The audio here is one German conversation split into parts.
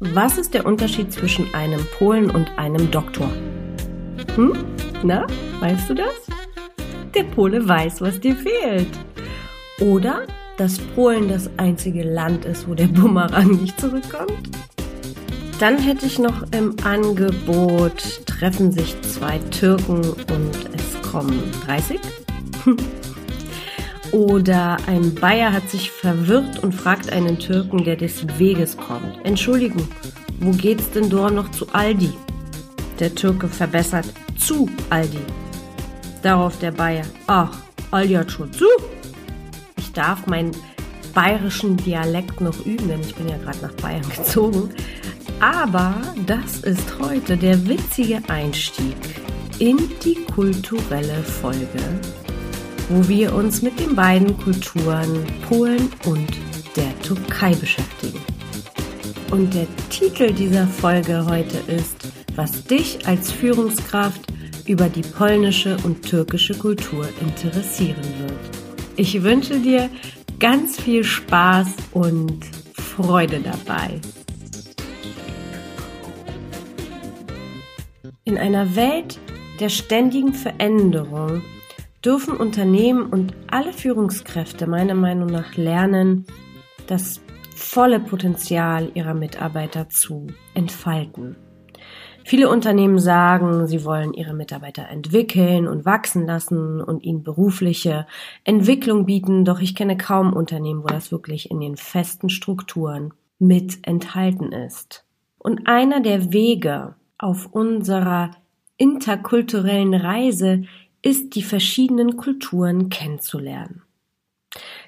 Was ist der Unterschied zwischen einem Polen und einem Doktor? Hm? Na, weißt du das? Der Pole weiß, was dir fehlt. Oder dass Polen das einzige Land ist, wo der Bumerang nicht zurückkommt? Dann hätte ich noch im Angebot, treffen sich zwei Türken und es kommen 30. Oder ein Bayer hat sich verwirrt und fragt einen Türken, der des Weges kommt. Entschuldigung, wo geht's denn dort noch zu Aldi? Der Türke verbessert zu Aldi. Darauf der Bayer, ach, Aldi hat schon zu. Ich darf meinen bayerischen Dialekt noch üben, denn ich bin ja gerade nach Bayern gezogen. Aber das ist heute der witzige Einstieg in die kulturelle Folge wo wir uns mit den beiden Kulturen Polen und der Türkei beschäftigen. Und der Titel dieser Folge heute ist, was dich als Führungskraft über die polnische und türkische Kultur interessieren wird. Ich wünsche dir ganz viel Spaß und Freude dabei. In einer Welt der ständigen Veränderung dürfen Unternehmen und alle Führungskräfte meiner Meinung nach lernen, das volle Potenzial ihrer Mitarbeiter zu entfalten. Viele Unternehmen sagen, sie wollen ihre Mitarbeiter entwickeln und wachsen lassen und ihnen berufliche Entwicklung bieten, doch ich kenne kaum Unternehmen, wo das wirklich in den festen Strukturen mit enthalten ist. Und einer der Wege auf unserer interkulturellen Reise ist, die verschiedenen Kulturen kennenzulernen.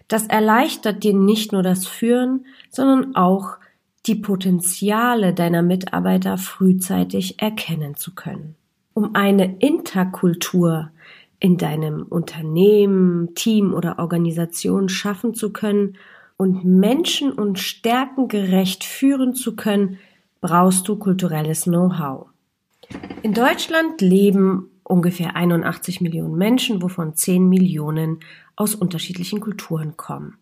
Das erleichtert dir nicht nur das Führen, sondern auch die Potenziale deiner Mitarbeiter frühzeitig erkennen zu können. Um eine Interkultur in deinem Unternehmen, Team oder Organisation schaffen zu können und Menschen und Stärken gerecht führen zu können, brauchst du kulturelles Know-how. In Deutschland leben ungefähr 81 Millionen Menschen, wovon 10 Millionen aus unterschiedlichen Kulturen kommen.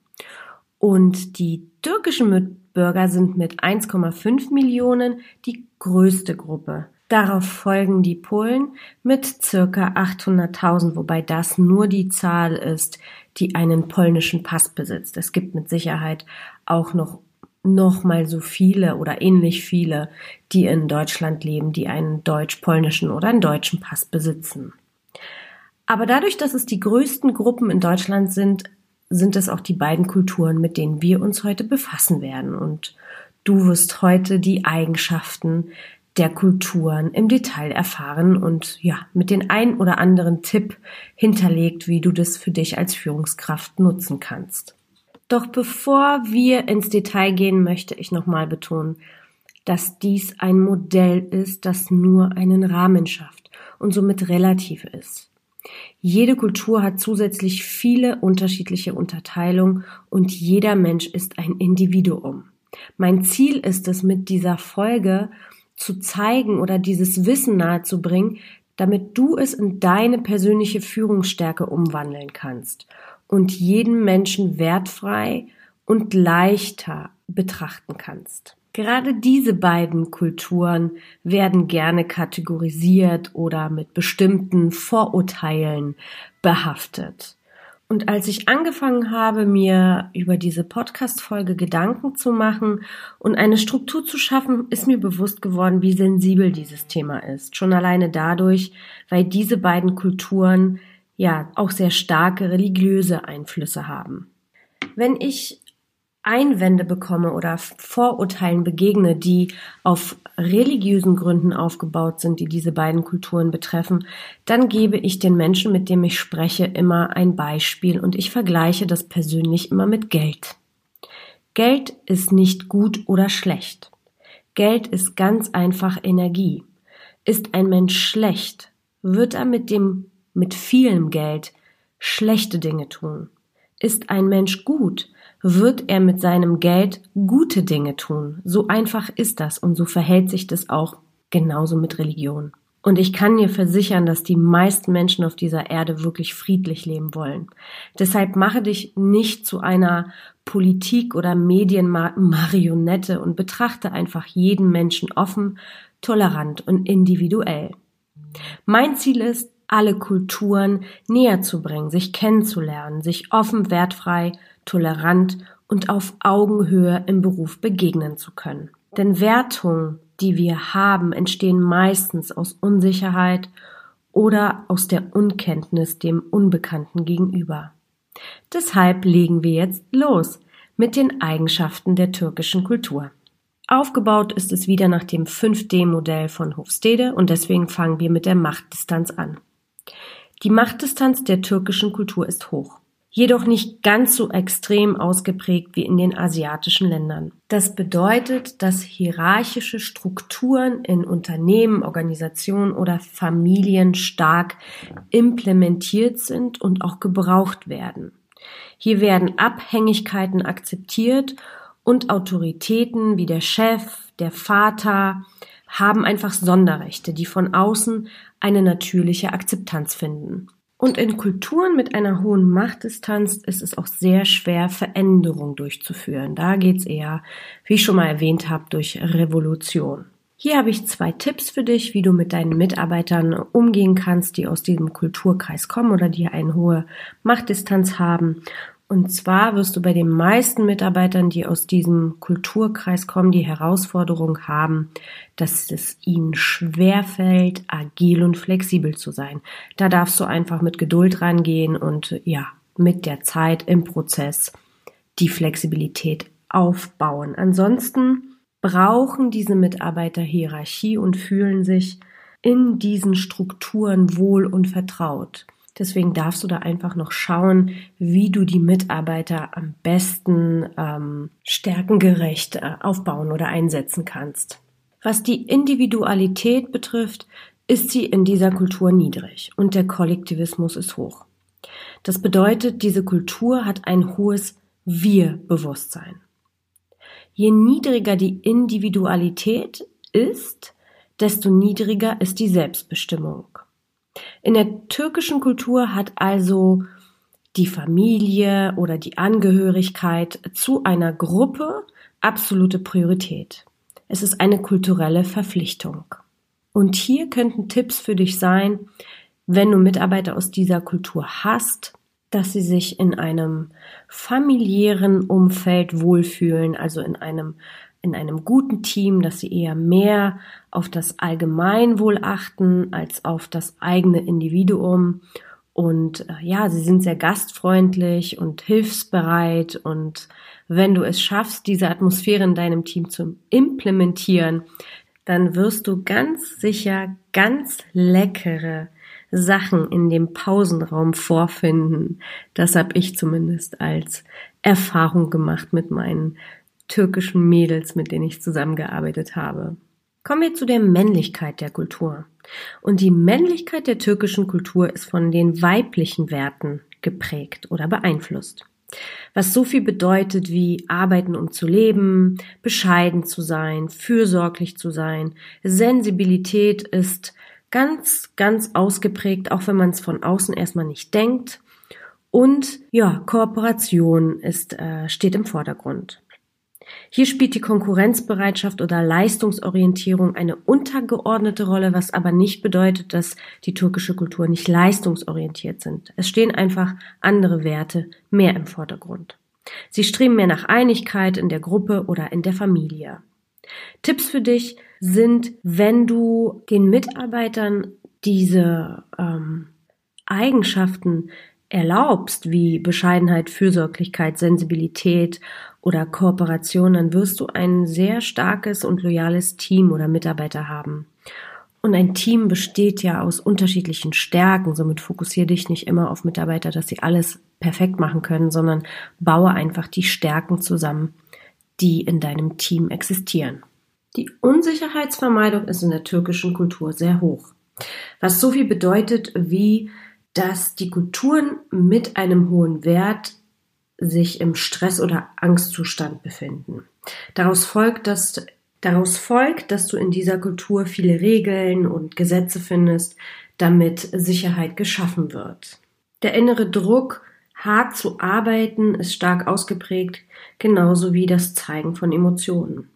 Und die türkischen Mitbürger sind mit 1,5 Millionen die größte Gruppe. Darauf folgen die Polen mit circa 800.000, wobei das nur die Zahl ist, die einen polnischen Pass besitzt. Es gibt mit Sicherheit auch noch noch mal so viele oder ähnlich viele, die in Deutschland leben, die einen deutsch-polnischen oder einen deutschen Pass besitzen. Aber dadurch, dass es die größten Gruppen in Deutschland sind, sind es auch die beiden Kulturen, mit denen wir uns heute befassen werden. Und du wirst heute die Eigenschaften der Kulturen im Detail erfahren und ja, mit den ein oder anderen Tipp hinterlegt, wie du das für dich als Führungskraft nutzen kannst. Doch bevor wir ins Detail gehen, möchte ich nochmal betonen, dass dies ein Modell ist, das nur einen Rahmen schafft und somit relativ ist. Jede Kultur hat zusätzlich viele unterschiedliche Unterteilungen und jeder Mensch ist ein Individuum. Mein Ziel ist es, mit dieser Folge zu zeigen oder dieses Wissen nahezubringen, damit du es in deine persönliche Führungsstärke umwandeln kannst und jeden Menschen wertfrei und leichter betrachten kannst. Gerade diese beiden Kulturen werden gerne kategorisiert oder mit bestimmten Vorurteilen behaftet. Und als ich angefangen habe, mir über diese Podcast-Folge Gedanken zu machen und eine Struktur zu schaffen, ist mir bewusst geworden, wie sensibel dieses Thema ist. Schon alleine dadurch, weil diese beiden Kulturen ja auch sehr starke religiöse Einflüsse haben. Wenn ich Einwände bekomme oder Vorurteilen begegne, die auf religiösen Gründen aufgebaut sind, die diese beiden Kulturen betreffen, dann gebe ich den Menschen, mit dem ich spreche, immer ein Beispiel und ich vergleiche das persönlich immer mit Geld. Geld ist nicht gut oder schlecht. Geld ist ganz einfach Energie. Ist ein Mensch schlecht, wird er mit dem mit vielem Geld schlechte Dinge tun. Ist ein Mensch gut, wird er mit seinem Geld gute Dinge tun. So einfach ist das und so verhält sich das auch genauso mit Religion. Und ich kann dir versichern, dass die meisten Menschen auf dieser Erde wirklich friedlich leben wollen. Deshalb mache dich nicht zu einer Politik- oder Medienmarionette und betrachte einfach jeden Menschen offen, tolerant und individuell. Mein Ziel ist, alle Kulturen näher zu bringen, sich kennenzulernen, sich offen, wertfrei, tolerant und auf Augenhöhe im Beruf begegnen zu können. Denn Wertungen, die wir haben, entstehen meistens aus Unsicherheit oder aus der Unkenntnis dem Unbekannten gegenüber. Deshalb legen wir jetzt los mit den Eigenschaften der türkischen Kultur. Aufgebaut ist es wieder nach dem 5D-Modell von Hofstede und deswegen fangen wir mit der Machtdistanz an. Die Machtdistanz der türkischen Kultur ist hoch jedoch nicht ganz so extrem ausgeprägt wie in den asiatischen Ländern. Das bedeutet, dass hierarchische Strukturen in Unternehmen, Organisationen oder Familien stark implementiert sind und auch gebraucht werden. Hier werden Abhängigkeiten akzeptiert und Autoritäten wie der Chef, der Vater haben einfach Sonderrechte, die von außen eine natürliche Akzeptanz finden. Und in Kulturen mit einer hohen Machtdistanz ist es auch sehr schwer, Veränderung durchzuführen. Da geht's eher, wie ich schon mal erwähnt habe, durch Revolution. Hier habe ich zwei Tipps für dich, wie du mit deinen Mitarbeitern umgehen kannst, die aus diesem Kulturkreis kommen oder die eine hohe Machtdistanz haben und zwar wirst du bei den meisten Mitarbeitern, die aus diesem Kulturkreis kommen, die Herausforderung haben, dass es ihnen schwerfällt, agil und flexibel zu sein. Da darfst du einfach mit Geduld rangehen und ja, mit der Zeit im Prozess die Flexibilität aufbauen. Ansonsten brauchen diese Mitarbeiter Hierarchie und fühlen sich in diesen Strukturen wohl und vertraut. Deswegen darfst du da einfach noch schauen, wie du die Mitarbeiter am besten ähm, stärkengerecht äh, aufbauen oder einsetzen kannst. Was die Individualität betrifft, ist sie in dieser Kultur niedrig und der Kollektivismus ist hoch. Das bedeutet, diese Kultur hat ein hohes Wir-Bewusstsein. Je niedriger die Individualität ist, desto niedriger ist die Selbstbestimmung. In der türkischen Kultur hat also die Familie oder die Angehörigkeit zu einer Gruppe absolute Priorität. Es ist eine kulturelle Verpflichtung. Und hier könnten Tipps für dich sein, wenn du Mitarbeiter aus dieser Kultur hast, dass sie sich in einem familiären Umfeld wohlfühlen, also in einem in einem guten Team, dass sie eher mehr auf das Allgemeinwohl achten als auf das eigene Individuum. Und äh, ja, sie sind sehr gastfreundlich und hilfsbereit. Und wenn du es schaffst, diese Atmosphäre in deinem Team zu implementieren, dann wirst du ganz sicher ganz leckere Sachen in dem Pausenraum vorfinden. Das habe ich zumindest als Erfahrung gemacht mit meinen türkischen Mädels, mit denen ich zusammengearbeitet habe. Kommen wir zu der Männlichkeit der Kultur. Und die Männlichkeit der türkischen Kultur ist von den weiblichen Werten geprägt oder beeinflusst. Was so viel bedeutet wie arbeiten um zu leben, bescheiden zu sein, fürsorglich zu sein. Sensibilität ist ganz, ganz ausgeprägt, auch wenn man es von außen erstmal nicht denkt. Und ja, Kooperation ist, äh, steht im Vordergrund. Hier spielt die Konkurrenzbereitschaft oder Leistungsorientierung eine untergeordnete Rolle, was aber nicht bedeutet, dass die türkische Kultur nicht leistungsorientiert sind. Es stehen einfach andere Werte mehr im Vordergrund. Sie streben mehr nach Einigkeit in der Gruppe oder in der Familie. Tipps für dich sind, wenn du den Mitarbeitern diese ähm, Eigenschaften erlaubst, wie Bescheidenheit, Fürsorglichkeit, Sensibilität oder Kooperation, dann wirst du ein sehr starkes und loyales Team oder Mitarbeiter haben. Und ein Team besteht ja aus unterschiedlichen Stärken, somit fokussiere dich nicht immer auf Mitarbeiter, dass sie alles perfekt machen können, sondern baue einfach die Stärken zusammen, die in deinem Team existieren. Die Unsicherheitsvermeidung ist in der türkischen Kultur sehr hoch. Was so viel bedeutet wie dass die Kulturen mit einem hohen Wert sich im Stress- oder Angstzustand befinden. Daraus folgt, dass Daraus folgt, dass du in dieser Kultur viele Regeln und Gesetze findest, damit Sicherheit geschaffen wird. Der innere Druck, hart zu arbeiten, ist stark ausgeprägt, genauso wie das Zeigen von Emotionen.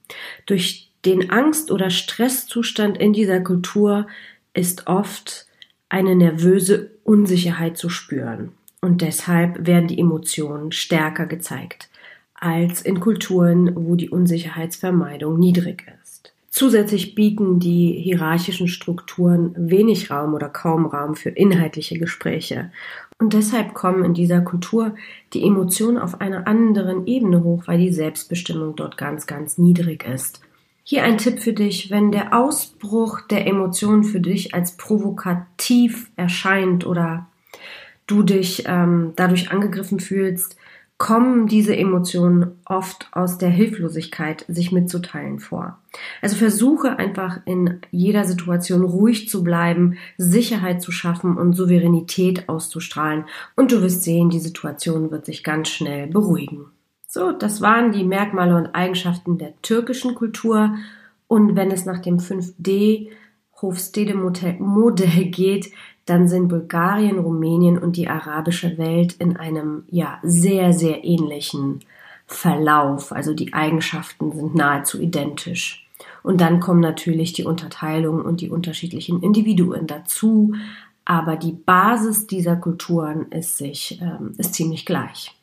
Durch den Angst- oder Stresszustand in dieser Kultur ist oft eine nervöse Unsicherheit zu spüren. Und deshalb werden die Emotionen stärker gezeigt als in Kulturen, wo die Unsicherheitsvermeidung niedrig ist. Zusätzlich bieten die hierarchischen Strukturen wenig Raum oder kaum Raum für inhaltliche Gespräche. Und deshalb kommen in dieser Kultur die Emotionen auf einer anderen Ebene hoch, weil die Selbstbestimmung dort ganz, ganz niedrig ist. Hier ein Tipp für dich, wenn der Ausbruch der Emotionen für dich als provokativ erscheint oder du dich ähm, dadurch angegriffen fühlst, kommen diese Emotionen oft aus der Hilflosigkeit, sich mitzuteilen vor. Also versuche einfach in jeder Situation ruhig zu bleiben, Sicherheit zu schaffen und Souveränität auszustrahlen und du wirst sehen, die Situation wird sich ganz schnell beruhigen. So, das waren die Merkmale und Eigenschaften der türkischen Kultur und wenn es nach dem 5D Hofstede Modell geht, dann sind Bulgarien, Rumänien und die arabische Welt in einem ja sehr, sehr ähnlichen Verlauf. Also die Eigenschaften sind nahezu identisch. Und dann kommen natürlich die Unterteilungen und die unterschiedlichen Individuen dazu. Aber die Basis dieser Kulturen ist sich, ähm, ist ziemlich gleich.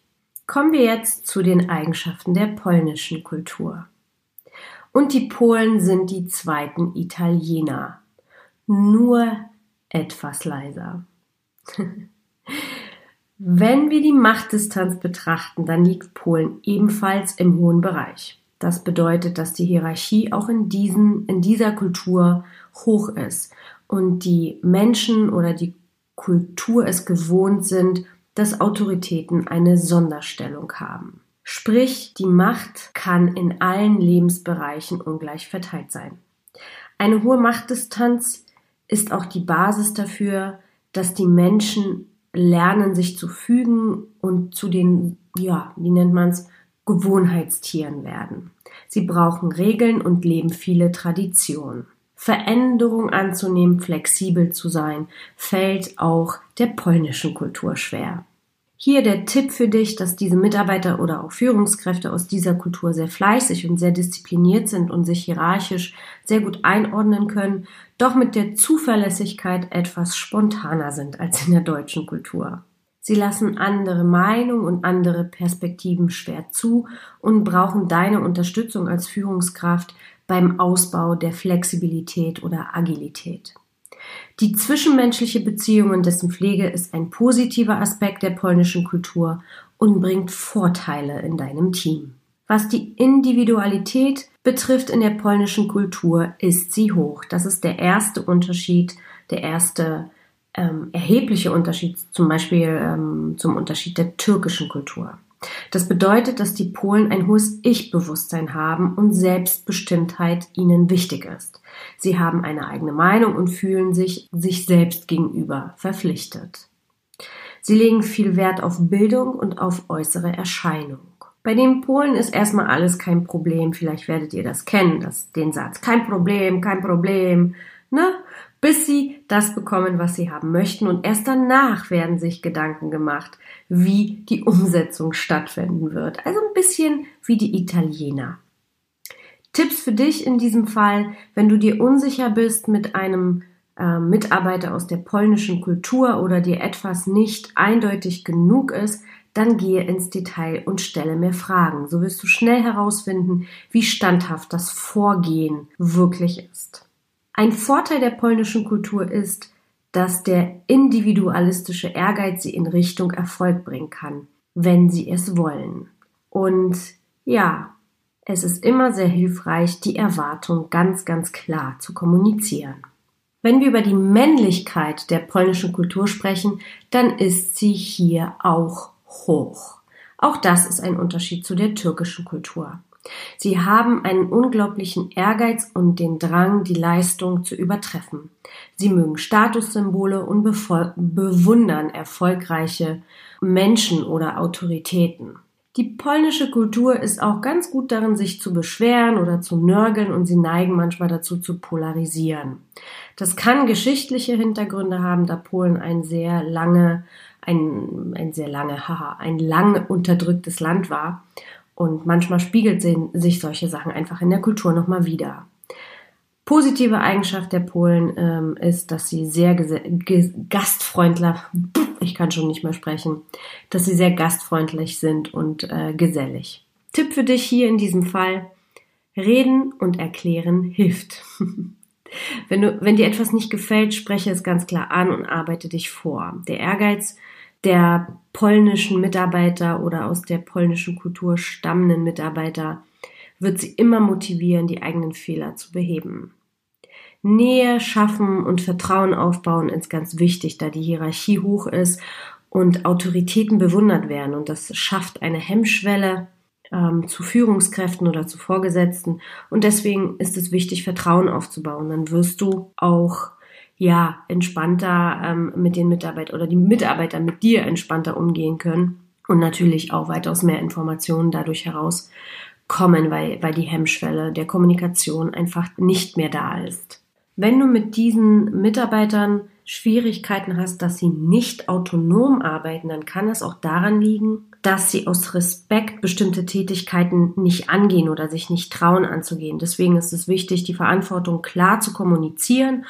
Kommen wir jetzt zu den Eigenschaften der polnischen Kultur. Und die Polen sind die zweiten Italiener. Nur etwas leiser. Wenn wir die Machtdistanz betrachten, dann liegt Polen ebenfalls im hohen Bereich. Das bedeutet, dass die Hierarchie auch in, diesen, in dieser Kultur hoch ist und die Menschen oder die Kultur es gewohnt sind, dass Autoritäten eine Sonderstellung haben. Sprich, die Macht kann in allen Lebensbereichen ungleich verteilt sein. Eine hohe Machtdistanz ist auch die Basis dafür, dass die Menschen lernen, sich zu fügen und zu den, ja, wie nennt man's, Gewohnheitstieren werden. Sie brauchen Regeln und leben viele Traditionen. Veränderung anzunehmen, flexibel zu sein, fällt auch der polnischen Kultur schwer. Hier der Tipp für dich, dass diese Mitarbeiter oder auch Führungskräfte aus dieser Kultur sehr fleißig und sehr diszipliniert sind und sich hierarchisch sehr gut einordnen können, doch mit der Zuverlässigkeit etwas spontaner sind als in der deutschen Kultur. Sie lassen andere Meinungen und andere Perspektiven schwer zu und brauchen deine Unterstützung als Führungskraft beim Ausbau der Flexibilität oder Agilität. Die zwischenmenschliche Beziehung und dessen Pflege ist ein positiver Aspekt der polnischen Kultur und bringt Vorteile in deinem Team. Was die Individualität betrifft in der polnischen Kultur, ist sie hoch. Das ist der erste Unterschied, der erste ähm, erhebliche Unterschied zum Beispiel ähm, zum Unterschied der türkischen Kultur. Das bedeutet, dass die Polen ein hohes Ich-Bewusstsein haben und Selbstbestimmtheit ihnen wichtig ist. Sie haben eine eigene Meinung und fühlen sich sich selbst gegenüber verpflichtet. Sie legen viel Wert auf Bildung und auf äußere Erscheinung. Bei den Polen ist erstmal alles kein Problem. Vielleicht werdet ihr das kennen, das, den Satz. Kein Problem, kein Problem. Ne? Bis sie das bekommen, was sie haben möchten. Und erst danach werden sich Gedanken gemacht, wie die Umsetzung stattfinden wird. Also ein bisschen wie die Italiener. Tipps für dich in diesem Fall, wenn du dir unsicher bist mit einem äh, Mitarbeiter aus der polnischen Kultur oder dir etwas nicht eindeutig genug ist, dann gehe ins Detail und stelle mir Fragen. So wirst du schnell herausfinden, wie standhaft das Vorgehen wirklich ist. Ein Vorteil der polnischen Kultur ist, dass der individualistische Ehrgeiz sie in Richtung Erfolg bringen kann, wenn sie es wollen. Und ja, es ist immer sehr hilfreich, die Erwartung ganz, ganz klar zu kommunizieren. Wenn wir über die Männlichkeit der polnischen Kultur sprechen, dann ist sie hier auch hoch. Auch das ist ein Unterschied zu der türkischen Kultur. Sie haben einen unglaublichen Ehrgeiz und den Drang, die Leistung zu übertreffen. Sie mögen Statussymbole und bewundern erfolgreiche Menschen oder Autoritäten. Die polnische Kultur ist auch ganz gut darin, sich zu beschweren oder zu nörgeln und sie neigen manchmal dazu zu polarisieren. Das kann geschichtliche Hintergründe haben, da Polen ein sehr lange, ein, ein sehr lange, haha, ein lang unterdrücktes Land war. Und manchmal spiegelt sich solche Sachen einfach in der Kultur nochmal wieder. Positive Eigenschaft der Polen ähm, ist, dass sie sehr gastfreundlich, ich kann schon nicht mehr sprechen, dass sie sehr gastfreundlich sind und äh, gesellig. Tipp für dich hier in diesem Fall, reden und erklären hilft. wenn, du, wenn dir etwas nicht gefällt, spreche es ganz klar an und arbeite dich vor. Der Ehrgeiz der polnischen Mitarbeiter oder aus der polnischen Kultur stammenden Mitarbeiter wird sie immer motivieren, die eigenen Fehler zu beheben. Nähe schaffen und Vertrauen aufbauen ist ganz wichtig, da die Hierarchie hoch ist und Autoritäten bewundert werden. Und das schafft eine Hemmschwelle ähm, zu Führungskräften oder zu Vorgesetzten. Und deswegen ist es wichtig, Vertrauen aufzubauen. Dann wirst du auch ja entspannter ähm, mit den Mitarbeitern oder die Mitarbeiter mit dir entspannter umgehen können und natürlich auch weitaus mehr Informationen dadurch herauskommen, weil, weil die Hemmschwelle der Kommunikation einfach nicht mehr da ist. Wenn du mit diesen Mitarbeitern Schwierigkeiten hast, dass sie nicht autonom arbeiten, dann kann es auch daran liegen, dass sie aus Respekt bestimmte Tätigkeiten nicht angehen oder sich nicht trauen anzugehen. Deswegen ist es wichtig, die Verantwortung klar zu kommunizieren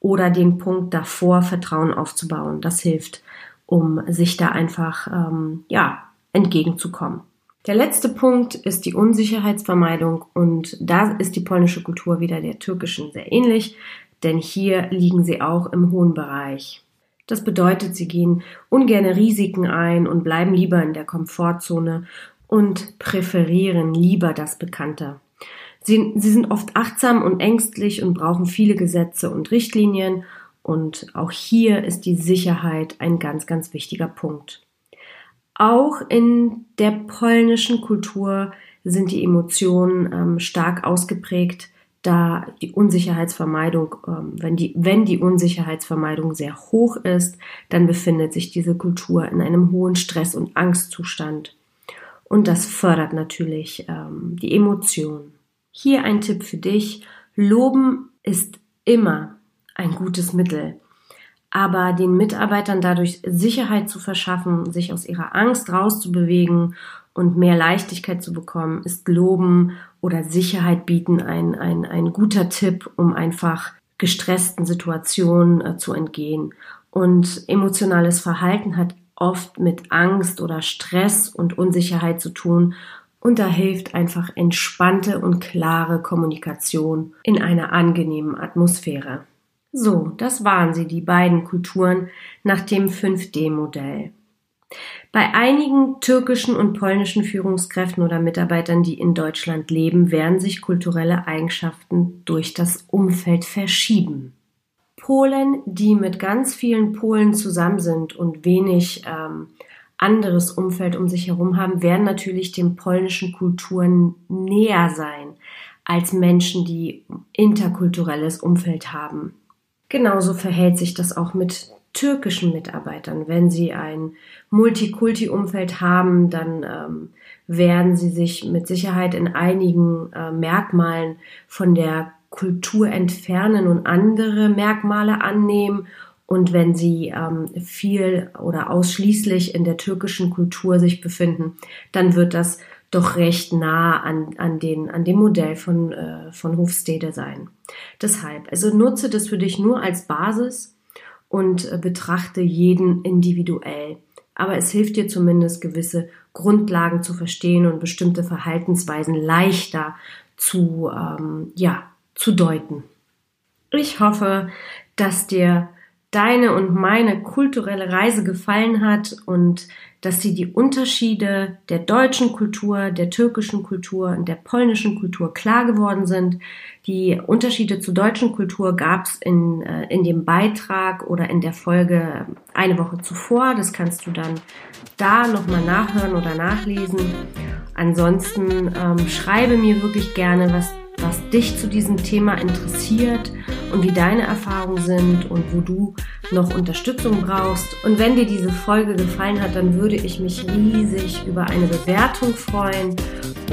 oder den Punkt davor Vertrauen aufzubauen. Das hilft, um sich da einfach ähm, ja entgegenzukommen. Der letzte Punkt ist die Unsicherheitsvermeidung und da ist die polnische Kultur wieder der türkischen sehr ähnlich, denn hier liegen sie auch im hohen Bereich. Das bedeutet, sie gehen ungerne Risiken ein und bleiben lieber in der Komfortzone und präferieren lieber das Bekannte. Sie, sie sind oft achtsam und ängstlich und brauchen viele Gesetze und Richtlinien und auch hier ist die Sicherheit ein ganz, ganz wichtiger Punkt. Auch in der polnischen Kultur sind die Emotionen ähm, stark ausgeprägt, da die Unsicherheitsvermeidung, ähm, wenn, die, wenn die Unsicherheitsvermeidung sehr hoch ist, dann befindet sich diese Kultur in einem hohen Stress- und Angstzustand. Und das fördert natürlich ähm, die Emotionen. Hier ein Tipp für dich. Loben ist immer ein gutes Mittel aber den Mitarbeitern dadurch Sicherheit zu verschaffen, sich aus ihrer Angst rauszubewegen und mehr Leichtigkeit zu bekommen, ist Loben oder Sicherheit bieten ein, ein, ein guter Tipp, um einfach gestressten Situationen äh, zu entgehen. Und emotionales Verhalten hat oft mit Angst oder Stress und Unsicherheit zu tun. Und da hilft einfach entspannte und klare Kommunikation in einer angenehmen Atmosphäre. So, das waren sie, die beiden Kulturen nach dem 5D-Modell. Bei einigen türkischen und polnischen Führungskräften oder Mitarbeitern, die in Deutschland leben, werden sich kulturelle Eigenschaften durch das Umfeld verschieben. Polen, die mit ganz vielen Polen zusammen sind und wenig ähm, anderes Umfeld um sich herum haben, werden natürlich den polnischen Kulturen näher sein als Menschen, die interkulturelles Umfeld haben. Genauso verhält sich das auch mit türkischen Mitarbeitern. Wenn sie ein Multikulti-Umfeld haben, dann ähm, werden sie sich mit Sicherheit in einigen äh, Merkmalen von der Kultur entfernen und andere Merkmale annehmen. Und wenn sie ähm, viel oder ausschließlich in der türkischen Kultur sich befinden, dann wird das doch recht nah an, an, den, an dem Modell von, äh, von Hofstede sein. Deshalb, also nutze das für dich nur als Basis und äh, betrachte jeden individuell. Aber es hilft dir zumindest gewisse Grundlagen zu verstehen und bestimmte Verhaltensweisen leichter zu, ähm, ja, zu deuten. Ich hoffe, dass dir deine und meine kulturelle Reise gefallen hat und dass sie die Unterschiede der deutschen Kultur, der türkischen Kultur und der polnischen Kultur klar geworden sind. Die Unterschiede zur deutschen Kultur gab es in, äh, in dem Beitrag oder in der Folge eine Woche zuvor. Das kannst du dann da nochmal nachhören oder nachlesen. Ansonsten ähm, schreibe mir wirklich gerne, was was dich zu diesem Thema interessiert und wie deine Erfahrungen sind und wo du noch Unterstützung brauchst. Und wenn dir diese Folge gefallen hat, dann würde ich mich riesig über eine Bewertung freuen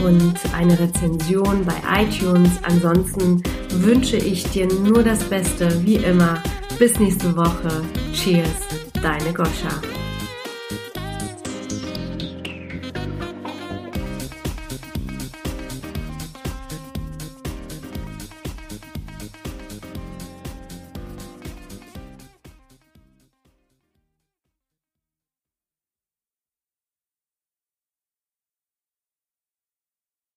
und eine Rezension bei iTunes. Ansonsten wünsche ich dir nur das Beste, wie immer. Bis nächste Woche. Cheers, deine Goscha.